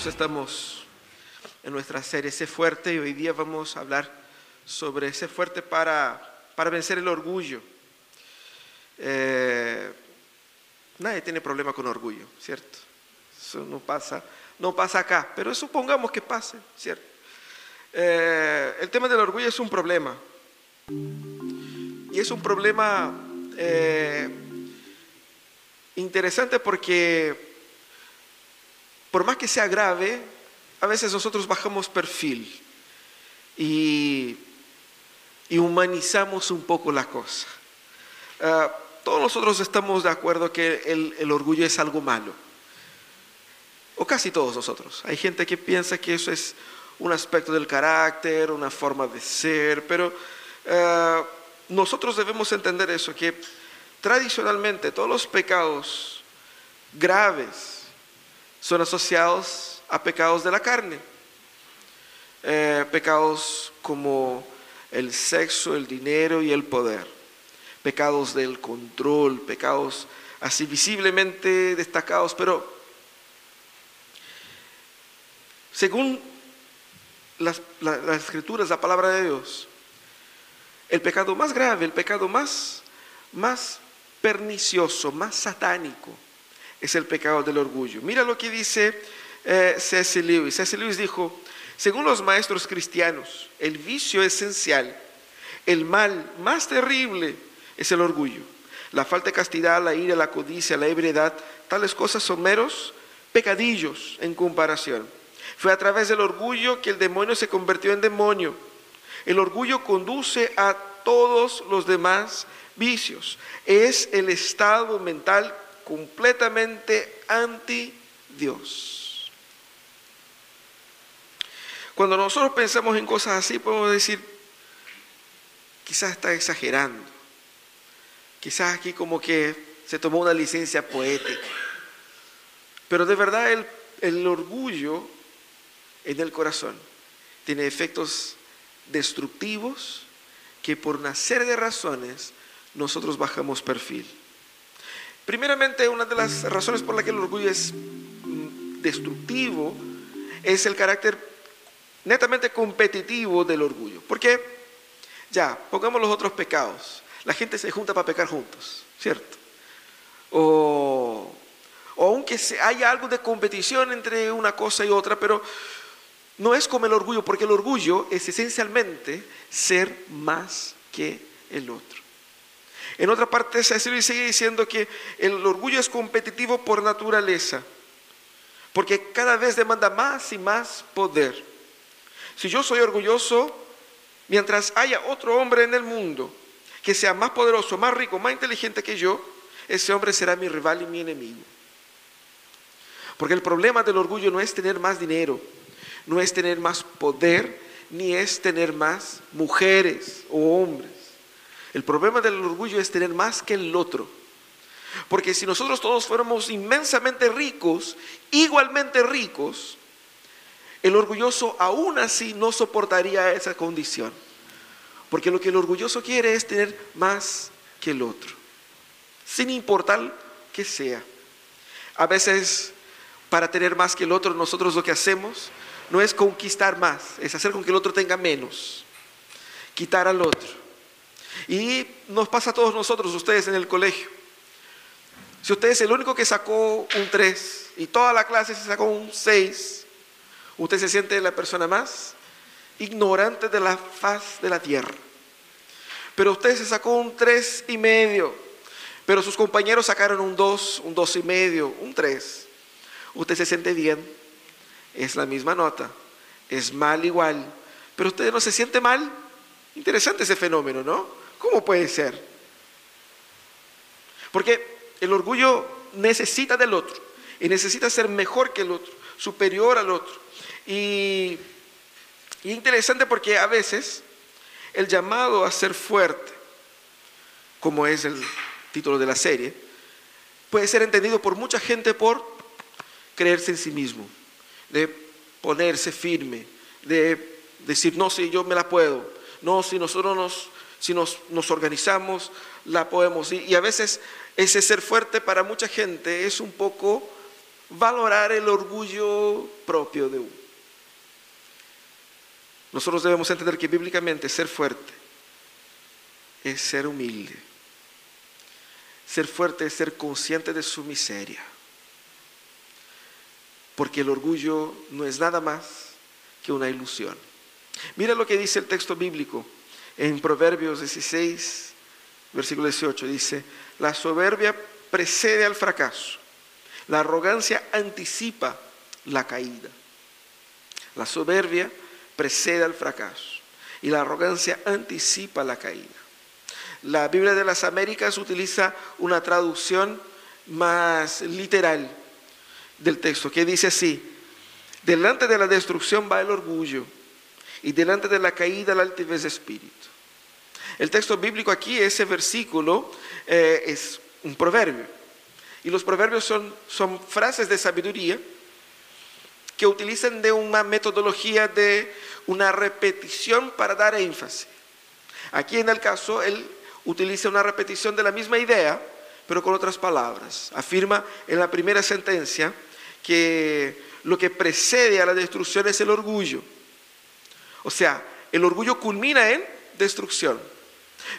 nosotros estamos en nuestra serie Sé fuerte y hoy día vamos a hablar sobre Sé fuerte para, para vencer el orgullo. Eh, nadie tiene problema con orgullo, ¿cierto? Eso no pasa, no pasa acá, pero supongamos que pase, ¿cierto? Eh, el tema del orgullo es un problema. Y es un problema eh, interesante porque por más que sea grave, a veces nosotros bajamos perfil y, humanizamos un poco la cosa. Ah, todos nosotros estamos de acuerdo que el, orgullo es algo malo, o casi todos nosotros. Hay gente que piensa que eso es un aspecto del carácter, una forma de ser, pero ah, nosotros debemos entender eso, que tradicionalmente todos los pecados graves, son asociados a pecados de la carne. Eh, pecados como el sexo, el dinero y el poder. Pecados del control, pecados así visiblemente destacados, pero según las, las, escrituras, la palabra de Dios, el pecado más grave, el pecado más, más pernicioso, más satánico, es el pecado del orgullo. Mira lo que dice eh. Lewis. C.S. Lewis dijo, según los maestros cristianos, el vicio esencial, el mal más terrible es el orgullo. La falta de castidad, la ira, la codicia, la ebriedad, tales cosas son meros pecadillos en comparación. Fue a través del orgullo que el demonio se convirtió en demonio. El orgullo conduce a todos los demás vicios. Es el estado mental completamente anti Dios. Cuando nosotros pensamos en cosas así, podemos decir, quizás está exagerando, quizás aquí como que se tomó una licencia poética, pero de verdad el, el orgullo en el corazón tiene efectos destructivos que por una serie de razones nosotros bajamos perfil. Primeramente, una de las razones por las que el orgullo es mm, destructivo es el carácter netamente competitivo del orgullo. Porque, ya, pongamos los otros pecados. La gente se junta para pecar juntos, ¿cierto? O, o aunque haya algo de competición entre una cosa y otra, pero no es como el orgullo, porque el orgullo es esencialmente ser más que el otro. En otra parte, se sigue diciendo que el orgullo es competitivo por naturaleza, porque cada vez demanda más y más poder. Si yo soy orgulloso, mientras haya otro hombre en el mundo que sea más poderoso, más rico, más inteligente que yo, ese hombre será mi rival y mi enemigo. Porque el problema del orgullo no es tener más dinero, no es tener más poder, ni es tener más mujeres o hombres. El problema del orgullo es tener más que el otro. Porque si nosotros todos fuéramos inmensamente ricos, igualmente ricos, el orgulloso aún así no soportaría esa condición. Porque lo que el orgulloso quiere es tener más que el otro, sin importar que sea. A veces, para tener más que el otro, nosotros lo que hacemos no es conquistar más, es hacer con que el otro tenga menos, quitar al otro. Y nos pasa a todos nosotros, ustedes en el colegio. Si usted es el único que sacó un 3 y toda la clase se sacó un 6, usted se siente la persona más ignorante de la faz de la tierra. Pero usted se sacó un 3 y medio, pero sus compañeros sacaron un 2, un 2 y medio, un 3. Usted se siente bien, es la misma nota, es mal igual, pero usted no se siente mal. Interesante ese fenómeno, ¿no? ¿Cómo puede ser? Porque el orgullo necesita del otro y necesita ser mejor que el otro, superior al otro. Y, y interesante porque a veces el llamado a ser fuerte, como es el título de la serie, puede ser entendido por mucha gente por creerse en sí mismo, de ponerse firme, de decir, no, si yo me la puedo, no, si nosotros nos, si nos, organizamos, la podemos. Y, y, a veces ese ser fuerte para mucha gente es un poco valorar el orgullo propio de uno. Nosotros debemos entender que bíblicamente ser fuerte es ser humilde. Ser fuerte es ser consciente de su miseria. Porque el orgullo no es nada más que una ilusión. Mira lo que dice el texto bíblico en Proverbios 16, versículo 18. Dice, la soberbia precede al fracaso. La arrogancia anticipa la caída. La soberbia precede al fracaso y la arrogancia anticipa la caída. La Biblia de las Américas utiliza una traducción más literal del texto que dice así, delante de la destrucción va el orgullo y delante de la caída la altivez de espíritu. El texto bíblico aquí, ese versículo, eh, es un proverbio. Y los proverbios son, son frases de sabiduría que utilizan de una metodología de una repetición para dar énfasis. Aquí en el caso, él utiliza una repetición de la misma idea, pero con otras palabras. Afirma en la primera sentencia que lo que precede a la destrucción es el orgullo. O sea, el orgullo culmina en destrucción.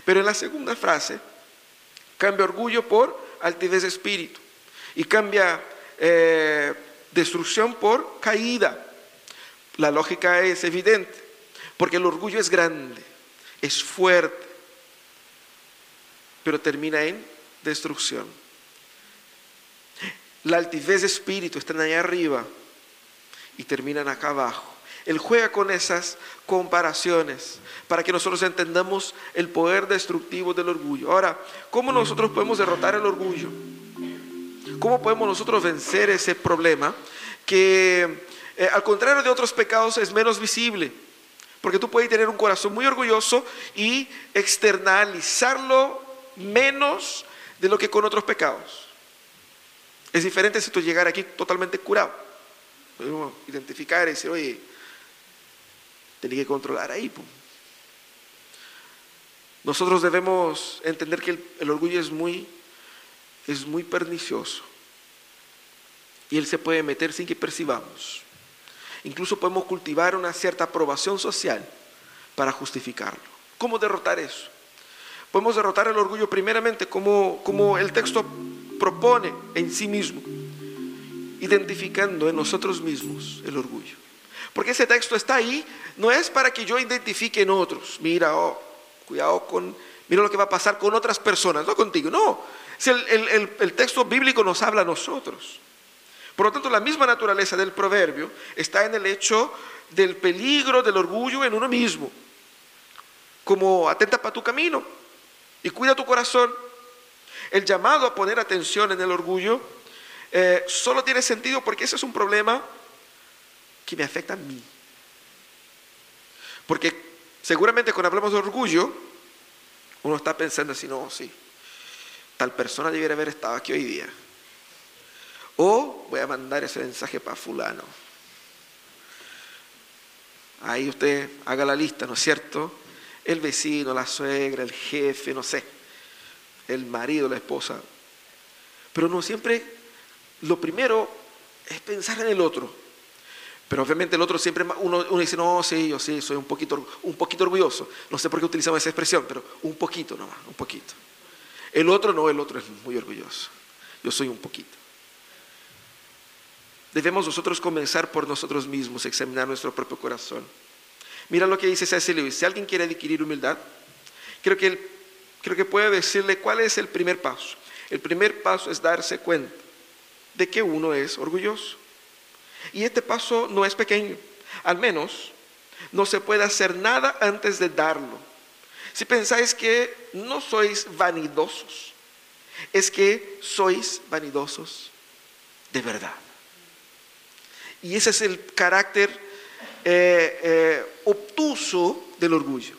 Pero en la segunda frase, cambia orgullo por altivez de espíritu. Y cambia eh, destrucción por caída. La lógica es evidente, porque el orgullo es grande, es fuerte, pero termina en destrucción. La altivez de espíritu están allá arriba y terminan acá abajo. Él juega con esas comparaciones para que nosotros entendamos el poder destructivo del orgullo. Ahora, ¿cómo nosotros podemos derrotar el orgullo? ¿Cómo podemos nosotros vencer ese problema que, eh, al contrario de otros pecados, es menos visible? Porque tú puedes tener un corazón muy orgulloso y externalizarlo menos de lo que con otros pecados. Es diferente si tú llegar aquí totalmente curado. Podemos identificar y decir, oye, tiene que controlar ahí. Nosotros debemos entender que el, orgullo es muy, es muy pernicioso. Y él se puede meter sin que percibamos. Incluso podemos cultivar una cierta aprobación social para justificarlo. ¿Cómo derrotar eso? Podemos derrotar el orgullo primeramente como, como el texto propone en sí mismo, identificando en nosotros mismos el orgullo. Porque ese texto está ahí, no es para que yo identifique en otros. Mira, oh, cuidado con, mira lo que va a pasar con otras personas, no contigo. No, el, texto bíblico nos habla a nosotros. Por lo tanto, la misma naturaleza del proverbio está en el hecho del peligro del orgullo en uno mismo. Como atenta para tu camino y cuida tu corazón. El llamado a poner atención en el orgullo eh, solo tiene sentido porque ese es un problema que me afecta a mí. Porque seguramente cuando hablamos de orgullo, uno está pensando así, no, sí, tal persona debiera haber estado aquí hoy día. O voy a mandar ese mensaje para fulano. Ahí usted haga la lista, ¿no es cierto? El vecino, la suegra, el jefe, no sé, el marido, la esposa. Pero no siempre, lo primero es pensar en el otro. Pero obviamente el otro siempre, uno, dice, no, sí, yo sí, soy un poquito, un poquito orgulloso. No sé por qué utilizamos esa expresión, pero un poquito nomás, un poquito. El otro no, el otro es muy orgulloso. Yo soy un poquito. Debemos nosotros comenzar por nosotros mismos, examinar nuestro propio corazón. Mira lo que dice C.S. Lewis. Si alguien quiere adquirir humildad, creo que, creo que puede decirle cuál es el primer paso. El primer paso es darse cuenta de que uno es orgulloso. Y este paso no es pequeño. Al menos no se puede hacer nada antes de darlo. Si pensáis que no sois vanidosos, es que sois vanidosos de verdad. Y ese es el carácter eh, eh, obtuso del orgullo.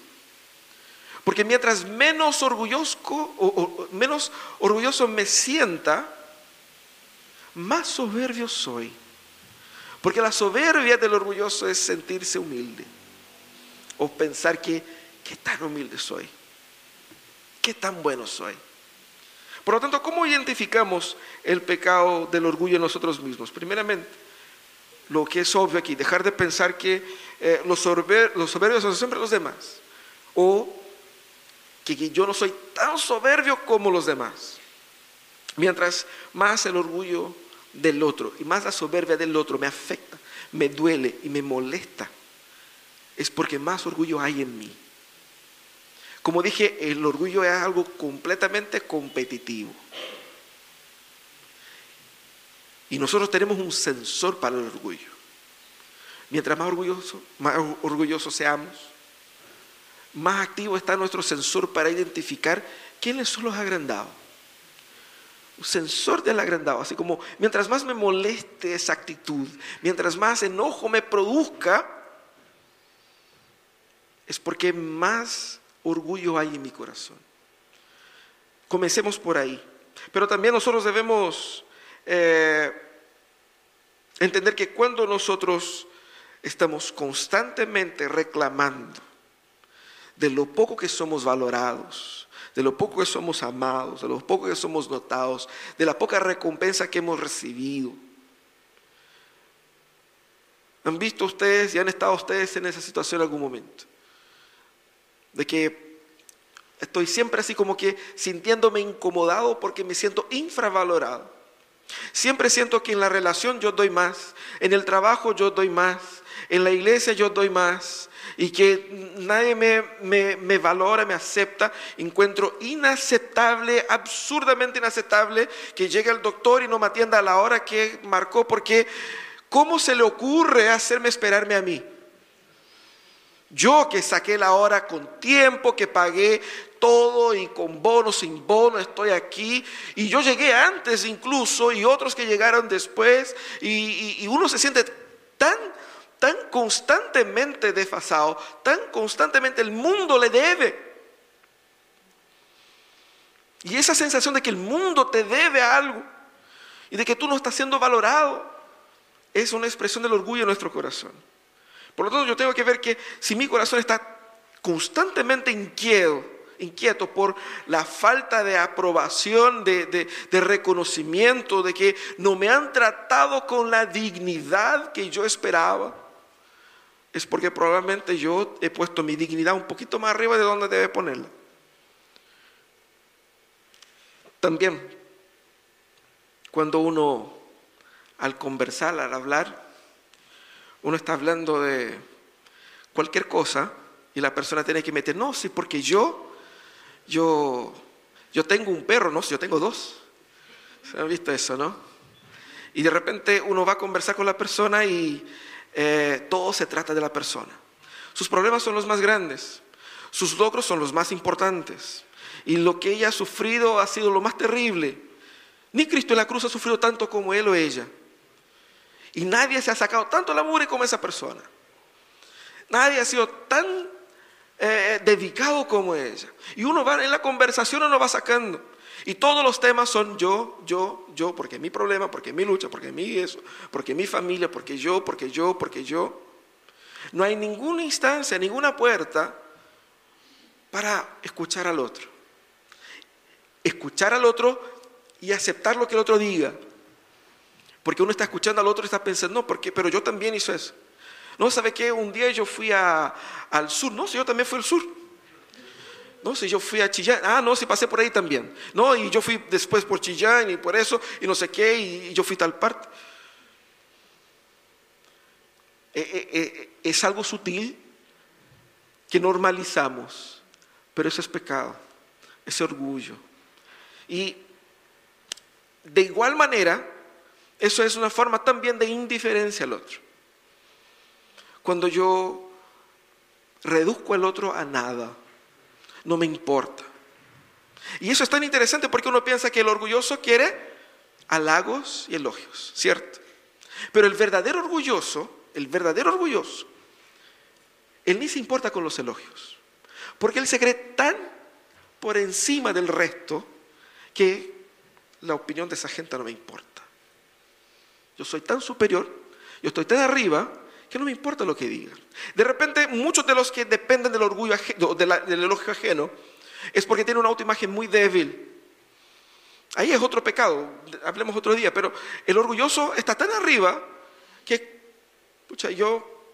Porque mientras menos orgulloso, o, menos orgulloso me sienta, más soberbio soy. Porque la soberbia del orgulloso es sentirse humilde. O pensar que, qué tan humilde soy. Qué tan bueno soy. Por lo tanto, ¿cómo identificamos el pecado del orgullo en nosotros mismos? Primeramente, lo que es obvio aquí, dejar de pensar que eh, los, soberbios son siempre los demás. O que yo no soy tan soberbio como los demás. Mientras más el orgullo del otro y más la soberbia del otro me afecta, me duele y me molesta, es porque más orgullo hay en mí. Como dije, el orgullo es algo completamente competitivo. Y nosotros tenemos un sensor para el orgullo. Mientras más orgulloso, más orgullosos seamos, más activo está nuestro sensor para identificar quiénes son los agrandados. Sensor del agrandado, así como mientras más me moleste esa actitud, mientras más enojo me produzca, es porque más orgullo hay en mi corazón. Comencemos por ahí. Pero también nosotros debemos eh, entender que cuando nosotros estamos constantemente reclamando de lo poco que somos valorados, de lo poco que somos amados, de lo poco que somos notados, de la poca recompensa que hemos recibido. ¿Han visto ustedes y han estado ustedes en esa situación en algún momento? De que estoy siempre así como que sintiéndome incomodado porque me siento infravalorado. Siempre siento que en la relación yo doy más, en el trabajo yo doy más, en la iglesia yo doy más, y que nadie me, me, me, valora, me acepta, encuentro inaceptable, absurdamente inaceptable que llegue el doctor y no me atienda a la hora que marcó, porque ¿cómo se le ocurre hacerme esperarme a mí? Yo que saqué la hora con tiempo, que pagué todo y con bono, sin bono, estoy aquí. Y yo llegué antes incluso y otros que llegaron después. Y, uno se siente tan, tan constantemente desfasado, tan constantemente el mundo le debe. Y esa sensación de que el mundo te debe algo y de que tú no estás siendo valorado es una expresión del orgullo en nuestro corazón. Por lo tanto, yo tengo que ver que si mi corazón está constantemente inquieto, inquieto por la falta de aprobación, de, de, reconocimiento, de que no me han tratado con la dignidad que yo esperaba, es porque probablemente yo he puesto mi dignidad un poquito más arriba de donde debe ponerla. También, cuando uno al conversar, al hablar, uno está hablando de cualquier cosa y la persona tiene que meter, no, sí, porque yo, yo, yo tengo un perro, no, si yo tengo dos. ¿Se han visto eso, no? Y de repente uno va a conversar con la persona y eh, todo se trata de la persona. Sus problemas son los más grandes, sus logros son los más importantes. Y lo que ella ha sufrido ha sido lo más terrible. Ni Cristo en la cruz ha sufrido tanto como él o ella. Y nadie se ha sacado tanto la mugre como esa persona. Nadie ha sido tan eh, dedicado como ella. Y uno va en la conversación, uno va sacando. Y todos los temas son yo, yo, yo, porque mi problema, porque mi lucha, porque mi eso, porque mi familia, porque yo, porque yo, porque yo. No hay ninguna instancia, ninguna puerta para escuchar al otro. Escuchar al otro y aceptar lo que el otro diga. Porque uno está escuchando al otro y está pensando, no, porque, pero yo también hice eso. No, ¿sabe qué? Un día yo fui al sur, no, si yo también fui al sur. No, si yo fui a Chillán, ah, no, si pasé por ahí también. No, y yo fui después por Chillán y por eso, y no sé qué, y yo fui tal parte. Eh, eh, eh, es algo sutil que normalizamos, pero eso es pecado, es orgullo. Y de igual manera, eso es una forma también de indiferencia al otro. Cuando yo reduzco al otro a nada, no me importa. Y eso es tan interesante porque uno piensa que el orgulloso quiere halagos y elogios, ¿cierto? Pero el verdadero orgulloso, el verdadero orgulloso, él ni se importa con los elogios, porque él se cree tan por encima del resto que la opinión de esa gente no me importa. Yo soy tan superior, yo estoy tan arriba, que no me importa lo que digan. De repente, muchos de los que dependen del orgullo ajeno, del elogio ajeno, es porque tienen una autoimagen muy débil. Ahí es otro pecado, hablemos otro día, pero el orgulloso está tan arriba que, pucha, yo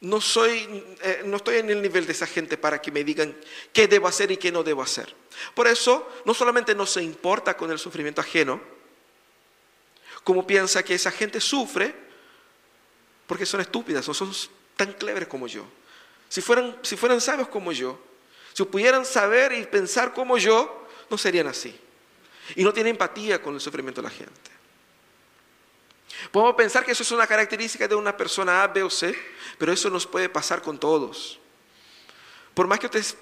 no, soy, eh, no estoy en el nivel de esa gente para que me digan qué debo hacer y qué no debo hacer. Por eso, no solamente no se importa con el sufrimiento ajeno, como piensa que esa gente sufre porque son estúpidas o son tan cleveres como yo. Si fueran, si fueran sabios como yo, si pudieran saber y pensar como yo, no serían así. Y no tiene empatía con el sufrimiento de la gente. Podemos pensar que eso es una característica de una persona A, B o C, pero eso nos puede pasar con todos. Por más que ustedes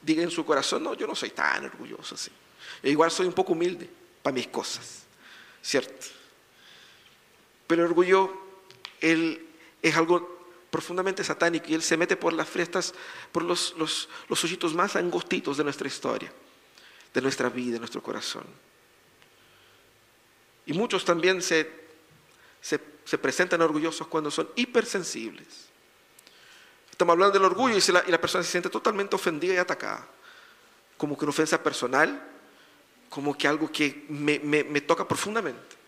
digan en su corazón, no, yo no soy tan orgulloso así. igual soy un poco humilde para mis cosas, ¿cierto? Pero el orgullo, él es algo profundamente satánico y él se mete por las frestas, por los, los, los hoyitos más angostitos de nuestra historia de nuestra vida, de nuestro corazón. Y muchos también se, se, presentan orgullosos cuando son hipersensibles. Estamos hablando del orgullo y, la, y, la, persona se siente totalmente ofendida y atacada, como que una ofensa personal, como que algo que me, me, me toca profundamente.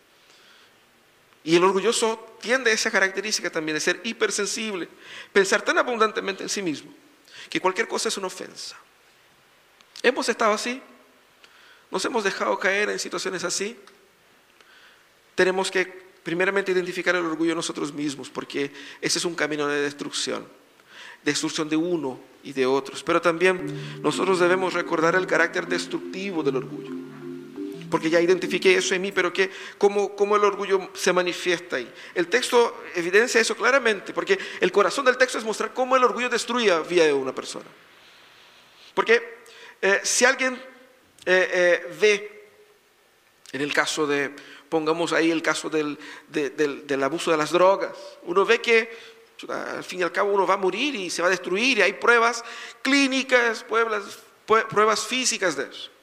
Y el orgulloso tiende a esa característica también de ser hipersensible, pensar tan abundantemente en sí mismo, que cualquier cosa es una ofensa. Hemos estado así, nos hemos dejado caer en situaciones así. Tenemos que primeramente identificar el orgullo nosotros mismos, porque ese es un camino de destrucción, destrucción de uno y de otros. Pero también nosotros debemos recordar el carácter destructivo del orgullo, porque ya identifiqué eso en mí, pero que, cómo, cómo el orgullo se manifiesta ahí. El texto evidencia eso claramente, porque el corazón del texto es mostrar cómo el orgullo destruye la vida de una persona. Porque eh, si alguien eh, eh, ve, en el caso de, pongamos ahí el caso del, del, abuso de las drogas, uno ve que al fin y al cabo uno va a morir y se va a destruir y hay pruebas clínicas, pruebas, pruebas físicas de eso.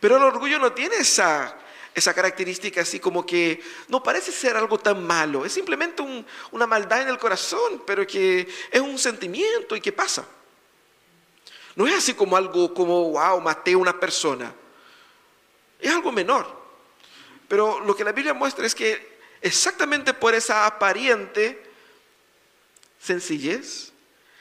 Pero el orgullo no tiene esa, esa característica así como que no parece ser algo tan malo, es simplemente una maldad en el corazón, pero que es un sentimiento y que pasa. No es así como algo como, wow, maté a una persona. Es algo menor. Pero lo que la Biblia muestra es que exactamente por esa aparente sencillez,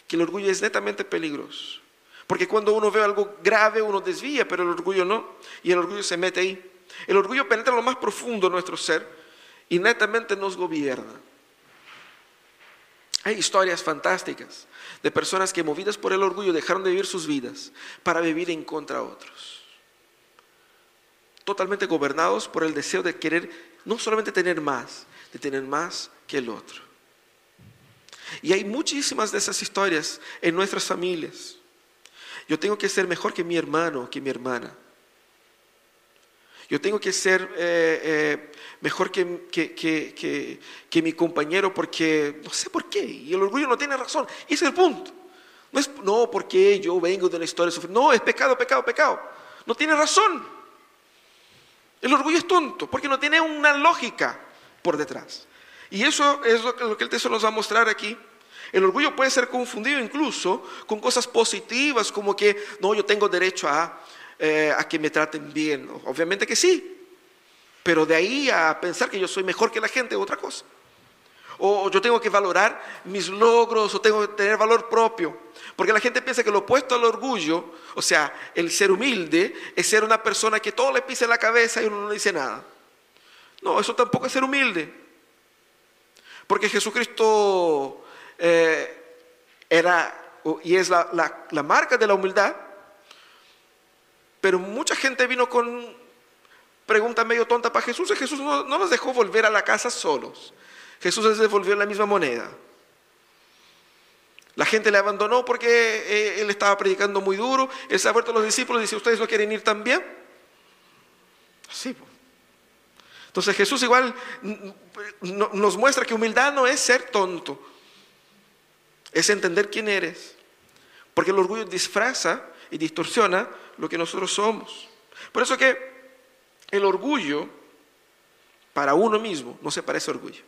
que el orgullo es netamente peligroso. Porque cuando uno ve algo grave, uno desvía, pero el orgullo no. Y el orgullo se mete ahí. El orgullo penetra en lo más profundo de nuestro ser y netamente nos gobierna. Hay historias fantásticas de personas que movidas por el orgullo dejaron de vivir sus vidas para vivir en contra de otros. Totalmente gobernados por el deseo de querer no solamente tener más, de tener más que el otro. Y hay muchísimas de esas historias en nuestras familias. Yo tengo que ser mejor que mi hermano, que mi hermana. Yo tengo que ser eh, eh, mejor que, que, mi compañero porque no sé por qué. Y el orgullo no tiene razón. ese es el punto. No es, no, porque yo vengo de una historia. No, es pecado, pecado, pecado. No tiene razón. El orgullo es tonto porque no tiene una lógica por detrás. Y eso es que, lo que el texto nos va a mostrar aquí. El orgullo puede ser confundido incluso con cosas positivas como que, no, yo tengo derecho a eh, a que me traten bien. Obviamente que sí, pero de ahí a pensar que yo soy mejor que la gente es otra cosa. O yo tengo que valorar mis logros o tengo que tener valor propio. Porque la gente piensa que lo opuesto al orgullo, o sea, el ser humilde, es ser una persona que todo le pisa en la cabeza y uno no dice nada. No, eso tampoco es ser humilde. Porque Jesucristo eh, era y es la marca de la humildad, pero mucha gente vino con preguntas medio tonta para Jesús y Jesús no, no los dejó volver a la casa solos. Jesús les devolvió la misma moneda. La gente le abandonó porque eh, él estaba predicando muy duro. Él se ha vuelto a los discípulos y dice, ¿ustedes no quieren ir también? Sí. Entonces Jesús igual nos muestra que humildad no es ser tonto, es entender quién eres. Porque el orgullo disfraza y distorsiona lo que nosotros somos. Por eso que el orgullo, para uno mismo, no se parece a orgullo.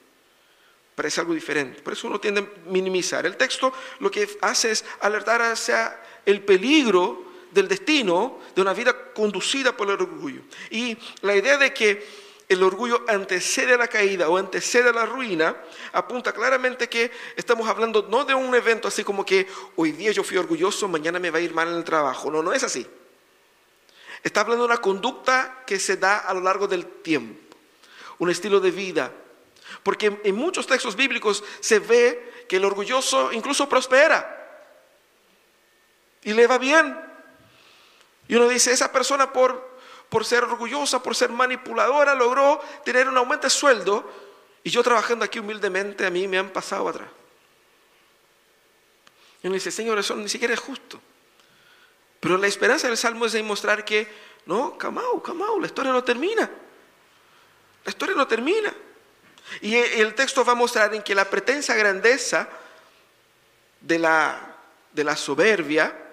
Parece algo diferente. Por eso uno tiende a minimizar. El texto lo que hace es alertar hacia el peligro del destino de una vida conducida por el orgullo. Y la idea de que el orgullo antecede a la caída o antecede a la ruina, apunta claramente que estamos hablando no de un evento así como que hoy día yo fui orgulloso, mañana me va a ir mal en el trabajo. No, no es así. Está hablando de una conducta que se da a lo largo del tiempo, un estilo de vida. Porque en muchos textos bíblicos se ve que el orgulloso incluso prospera y le va bien. Y uno dice, esa persona por por ser orgullosa, por ser manipuladora, logró tener un aumento de sueldo y yo trabajando aquí humildemente a mí me han pasado atrás. Y uno dice, Señor, eso ni siquiera es justo. Pero la esperanza del Salmo es demostrar que, no, camau, camau, la historia no termina. La historia no termina. Y el texto va a mostrar en que la pretensa grandeza de la, de la soberbia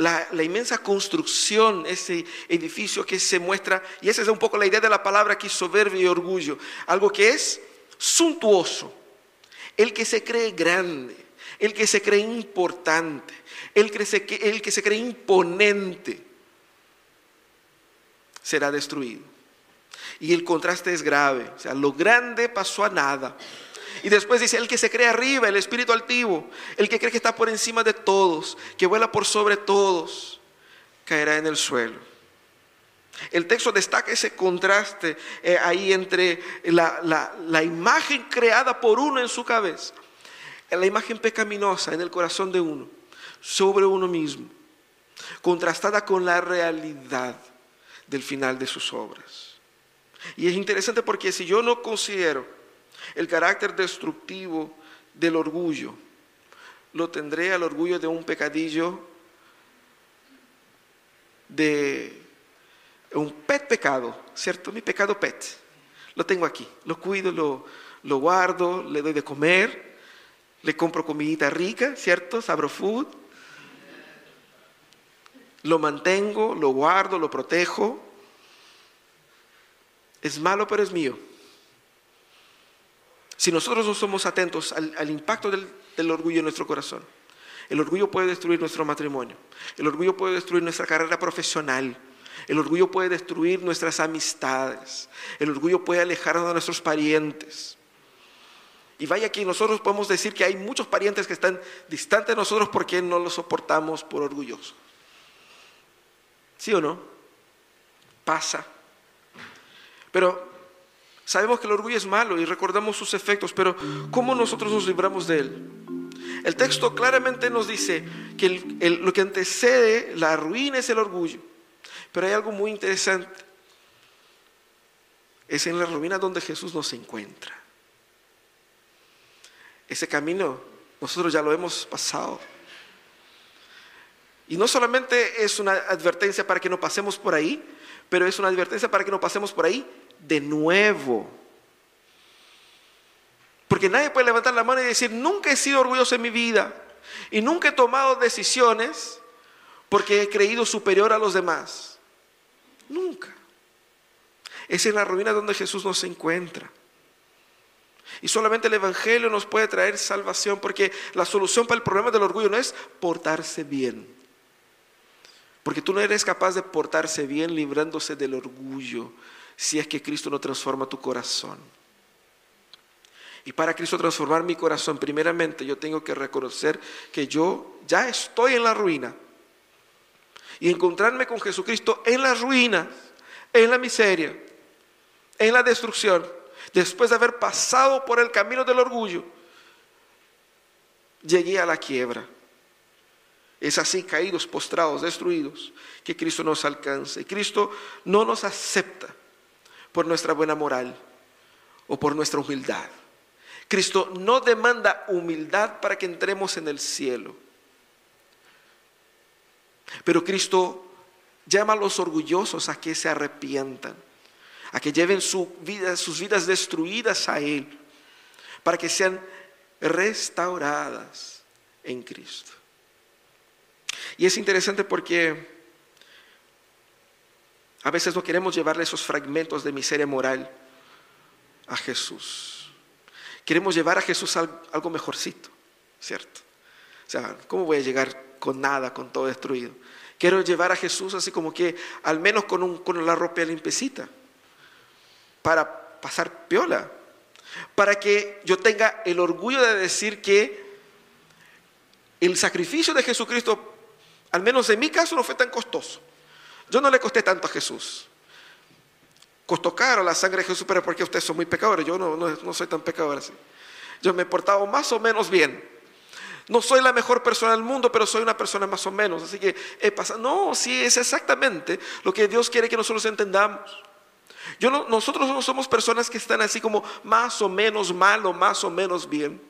la, inmensa construcción, ese edificio que se muestra, y esa es un poco la idea de la palabra aquí, soberbia y orgullo, algo que es suntuoso, el que se cree grande, el que se cree importante, el que se, el que se cree imponente, será destruido. Y el contraste es grave, o sea, lo grande pasó a nada. Y después dice, el que se cree arriba, el espíritu altivo, el que cree que está por encima de todos, que vuela por sobre todos, caerá en el suelo. El texto destaca ese contraste eh, ahí entre la, la imagen creada por uno en su cabeza, la imagen pecaminosa en el corazón de uno, sobre uno mismo, contrastada con la realidad del final de sus obras. Y es interesante porque si yo no considero el carácter destructivo del orgullo. Lo tendré al orgullo de un pecadillo, de un pet pecado, ¿cierto? Mi pecado pet. Lo tengo aquí, lo cuido, lo, lo guardo, le doy de comer, le compro comidita rica, ¿cierto? Sabro food. Lo mantengo, lo guardo, lo protejo. Es malo, pero es mío. Si nosotros no somos atentos al, impacto del, orgullo en nuestro corazón, el orgullo puede destruir nuestro matrimonio, el orgullo puede destruir nuestra carrera profesional, el orgullo puede destruir nuestras amistades, el orgullo puede alejarnos de nuestros parientes. Y vaya que nosotros podemos decir que hay muchos parientes que están distantes de nosotros porque no los soportamos por orgullosos. ¿Sí o no? Pasa. Pero Sabemos que el orgullo es malo y recordamos sus efectos, pero ¿cómo nosotros nos libramos de él? El texto claramente nos dice que lo que antecede la ruina es el orgullo, pero hay algo muy interesante. Es en la ruina donde Jesús nos encuentra. Ese camino nosotros ya lo hemos pasado. Y no solamente es una advertencia para que no pasemos por ahí, pero es una advertencia para que no pasemos por ahí de nuevo. Porque nadie puede levantar la mano y decir, nunca he sido orgulloso en mi vida y nunca he tomado decisiones porque he creído superior a los demás. Nunca. Es en la ruina donde Jesús nos encuentra. Y solamente el Evangelio nos puede traer salvación porque la solución para el problema del orgullo no es portarse bien. Porque tú no eres capaz de portarse bien librándose del orgullo si es que Cristo no transforma tu corazón. Y para Cristo transformar mi corazón, primeramente yo tengo que reconocer que yo ya estoy en la ruina. Y encontrarme con Jesucristo en la ruina, en la miseria, en la destrucción, después de haber pasado por el camino del orgullo, llegué a la quiebra. Es así, caídos, postrados, destruidos, que Cristo nos alcanza. Y Cristo no nos acepta por nuestra buena moral o por nuestra humildad. Cristo no demanda humildad para que entremos en el cielo. Pero Cristo llama a los orgullosos a que se arrepientan, a que lleven sus vidas destruidas a Él, para que sean restauradas en Cristo. Y es interesante porque a veces no queremos llevarle esos fragmentos de miseria moral a Jesús. Queremos llevar a Jesús algo mejorcito, ¿cierto? O sea, ¿cómo voy a llegar con nada, con todo destruido? Quiero llevar a Jesús así como que al menos con, un, con la ropa limpecita, para pasar piola, para que yo tenga el orgullo de decir que el sacrificio de Jesucristo, al menos en mi caso, no fue tan costoso. Yo no le costé tanto a Jesús. Costó caro la sangre de Jesús, pero porque ustedes son muy pecadores. Yo no, no, soy tan pecador así. Yo me he portado más o menos bien. No soy la mejor persona del mundo, pero soy una persona más o menos. Así que he pasado. No, sí, es exactamente lo que Dios quiere que nosotros entendamos. Yo no, nosotros no somos personas que están así como más o menos mal o más o menos bien.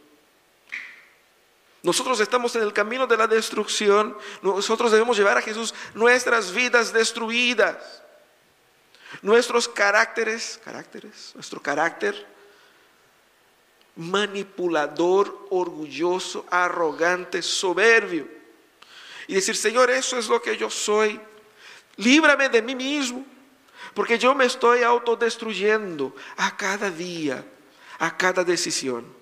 Nosotros estamos en el camino de la destrucción. Nosotros debemos llevar a Jesús nuestras vidas destruidas. Nuestros caracteres, caracteres, nuestro carácter manipulador, orgulloso, arrogante, soberbio. Y decir, Señor, eso es lo que yo soy. Líbrame de mí mismo, porque yo me estoy autodestruyendo a cada día, a cada decisión.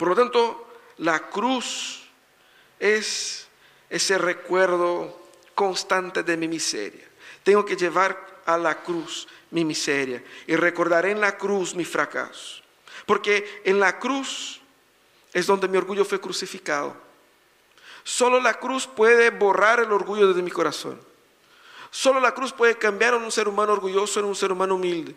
Por lo tanto, la cruz es ese recuerdo constante de mi miseria. Tengo que llevar a la cruz mi miseria y recordar en la cruz mi fracaso. Porque en la cruz es donde mi orgullo fue crucificado. Solo la cruz puede borrar el orgullo de mi corazón. Solo la cruz puede cambiar a un ser humano orgulloso en un ser humano humilde.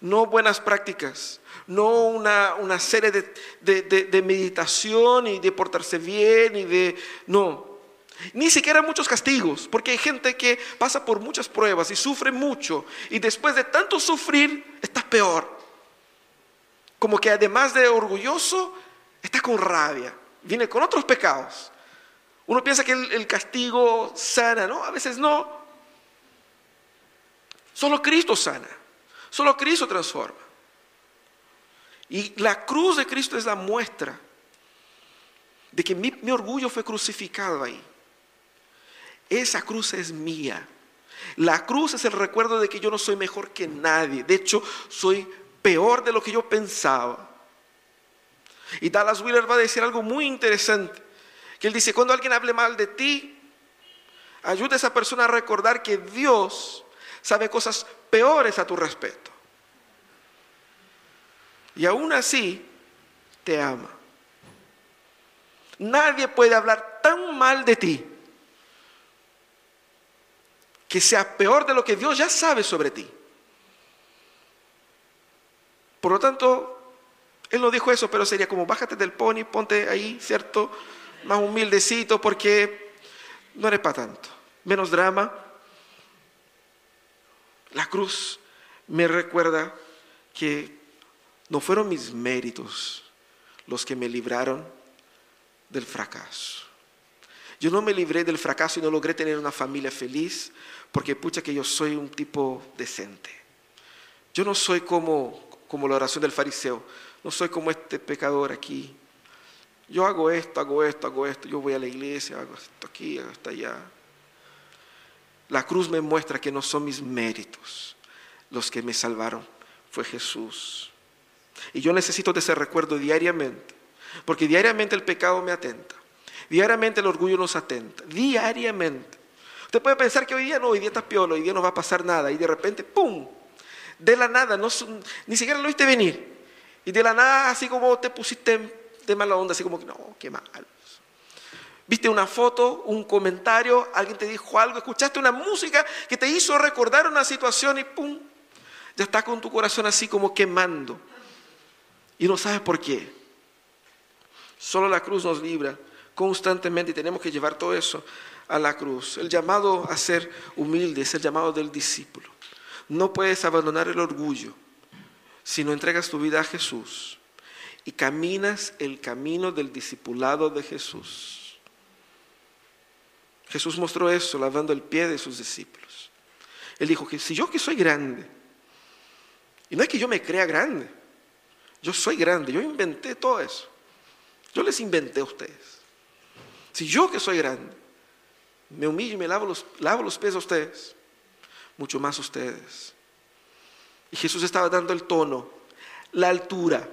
No buenas prácticas, no una, serie de, de, meditación y de portarse bien y de... No, ni siquiera muchos castigos, porque hay gente que pasa por muchas pruebas y sufre mucho y después de tanto sufrir está peor. Como que además de orgulloso, está con rabia, viene con otros pecados. Uno piensa que el, el castigo sana, ¿no? A veces no. Solo Cristo sana, solo Cristo transforma. Y la cruz de Cristo es la muestra de que mi, orgullo fue crucificado ahí. Esa cruz es mía. La cruz es el recuerdo de que yo no soy mejor que nadie. De hecho, soy peor de lo que yo pensaba. Y Dallas Wheeler va a decir algo muy interesante. Que él dice, cuando alguien hable mal de ti, ayuda a esa persona a recordar que Dios sabe cosas peores a tu respeto. Y aún así, te ama. Nadie puede hablar tan mal de ti que sea peor de lo que Dios ya sabe sobre ti. Por lo tanto, Él no dijo eso, pero sería como bájate del pony, ponte ahí, ¿cierto? Más humildecito porque no eres para tanto. Menos drama. La cruz me recuerda que no fueron mis méritos los que me libraron del fracaso. Yo no me libré del fracaso y no logré tener una familia feliz porque pucha que yo soy un tipo decente. Yo no soy como, como la oración del fariseo, no soy como este pecador aquí. Yo hago esto, hago esto, hago esto, yo voy a la iglesia, hago esto aquí, hago esto allá. La cruz me muestra que no son mis méritos los que me salvaron, fue Jesús. Y yo necesito ese recuerdo diariamente, porque diariamente el pecado me atenta, diariamente el orgullo nos atenta, diariamente. Usted puede pensar que hoy día no, hoy día está piolo, hoy día no va a pasar nada, y de repente, ¡pum! De la nada, no, ni siquiera lo viste venir. Y de la nada, así como te pusiste de mala onda, así como que, no, qué mal. Viste una foto, un comentario, alguien te dijo algo, escuchaste una música que te hizo recordar una situación y ¡pum! Ya está con tu corazón así como quemando. Y no sabes por qué. Solo la cruz nos libra constantemente y tenemos que llevar todo eso a la cruz. El llamado a ser humilde es el llamado del discípulo. No puedes abandonar el orgullo si no entregas tu vida a Jesús y caminas el camino del discipulado de Jesús. Jesús mostró eso lavando el pie de sus discípulos. Él dijo que si yo que soy grande, y no es que yo me crea grande, yo soy grande, yo inventé todo eso. Yo les inventé a ustedes. Si yo que soy grande, me humillo y me lavo los, lavo los pies a ustedes, mucho más ustedes. Y Jesús estaba dando el tono, la altura.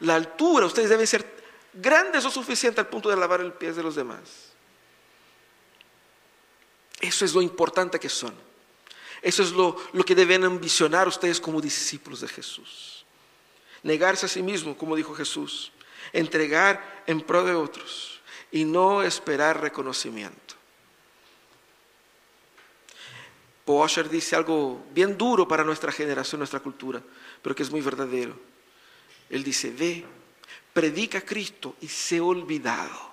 La altura, ustedes deben ser grandes o suficientes al punto de lavar el pie de los demás. Eso es lo importante que son. Eso es lo, lo que deben ambicionar ustedes como discípulos de Jesús. Negarse a sí mismo, como dijo Jesús. Entregar en pro de otros y no esperar reconocimiento. Washer dice algo bien duro para nuestra generación, nuestra cultura, pero que es muy verdadero. Él dice, ve, predica a Cristo y sé olvidado.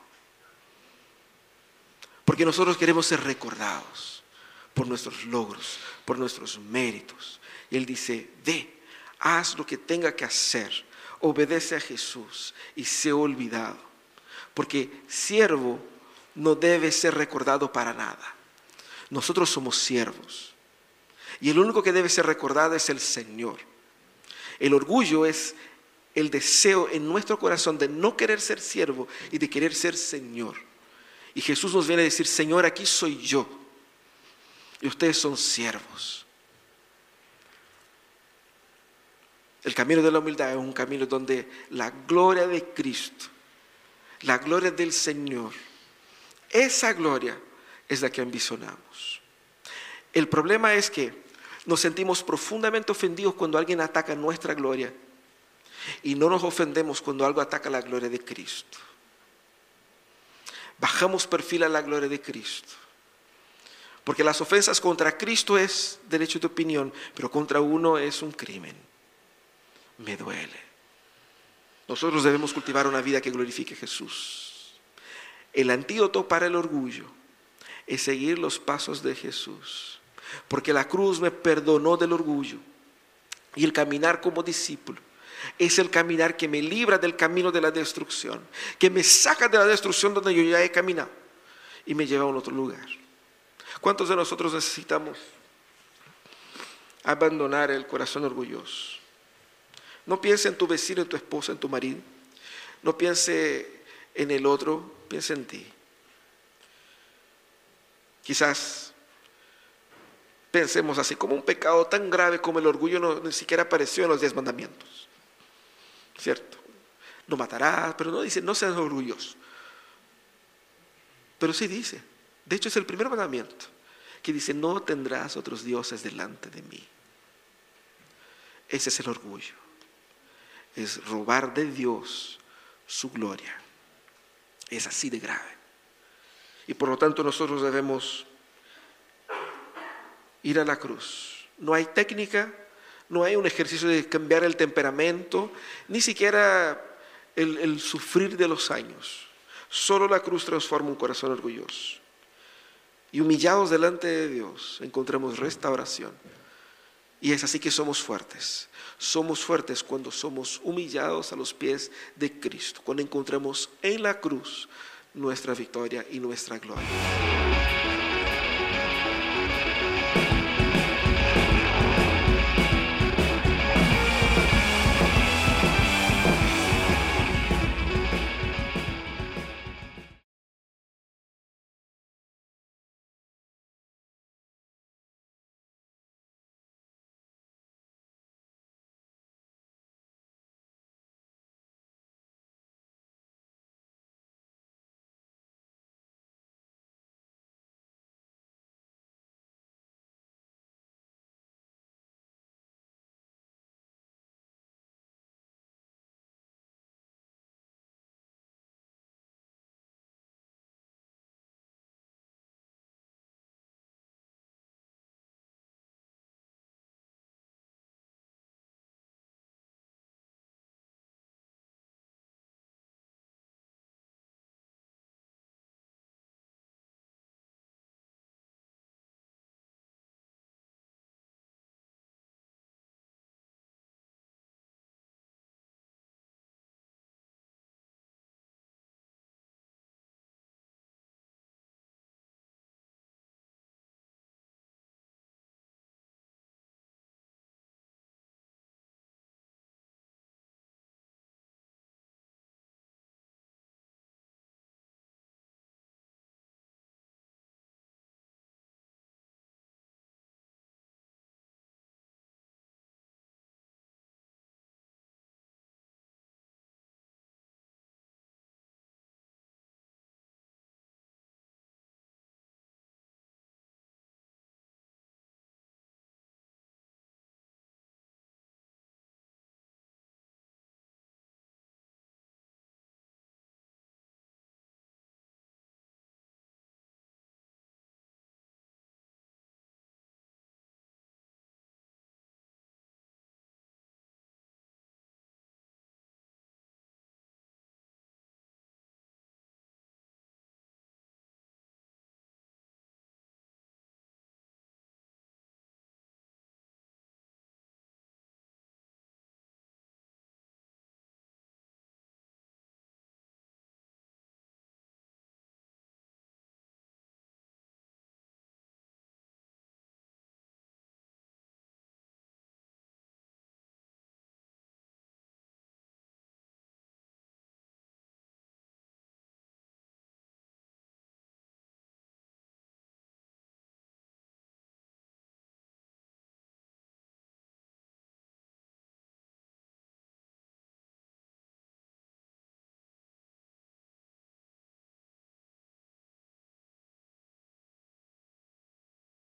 Porque nosotros queremos ser recordados por nuestros logros, por nuestros méritos. Y Él dice, ve, haz lo que tenga que hacer, obedece a Jesús y sé olvidado. Porque siervo no debe ser recordado para nada. Nosotros somos siervos. Y el único que debe ser recordado es el Señor. El orgullo es el deseo en nuestro corazón de no querer ser siervo y de querer ser Señor. Y Jesús nos viene a decir, Señor, aquí soy yo. Y ustedes son siervos. El camino de la humildad es un camino donde la gloria de Cristo, la gloria del Señor, esa gloria es la que ambicionamos. El problema es que nos sentimos profundamente ofendidos cuando alguien ataca nuestra gloria y no nos ofendemos cuando algo ataca la gloria de Cristo. Bajamos perfil a la gloria de Cristo. Porque las ofensas contra Cristo es derecho de opinión, pero contra uno es un crimen. Me duele. Nosotros debemos cultivar una vida que glorifique a Jesús. El antídoto para el orgullo es seguir los pasos de Jesús. Porque la cruz me perdonó del orgullo. Y el caminar como discípulo es el caminar que me libra del camino de la destrucción, que me saca de la destrucción donde yo ya he caminado y me lleva a un otro lugar. ¿Cuántos de nosotros necesitamos abandonar el corazón orgulloso? No piense en tu vecino, en tu esposa, en tu marido. No piense en el otro, piense en ti. Quizás pensemos así como un pecado tan grave como el orgullo no, ni siquiera apareció en los diez mandamientos. ¿Cierto? No matarás, pero no dice, no seas orgulloso. Pero sí dice, de hecho es el primer mandamiento, que dice, no tendrás otros dioses delante de mí. Ese es el orgullo. Es robar de Dios su gloria. Es así de grave. Y por lo tanto nosotros debemos ir a la cruz. No hay técnica, no hay un ejercicio de cambiar el temperamento, ni siquiera el, sufrir de los años. Solo la cruz transforma un corazón orgulloso. Y humillados delante de Dios encontramos restauración. Y es así que somos fuertes. Somos fuertes cuando somos humillados a los pies de Cristo, cuando encontramos en la cruz nuestra victoria y nuestra gloria.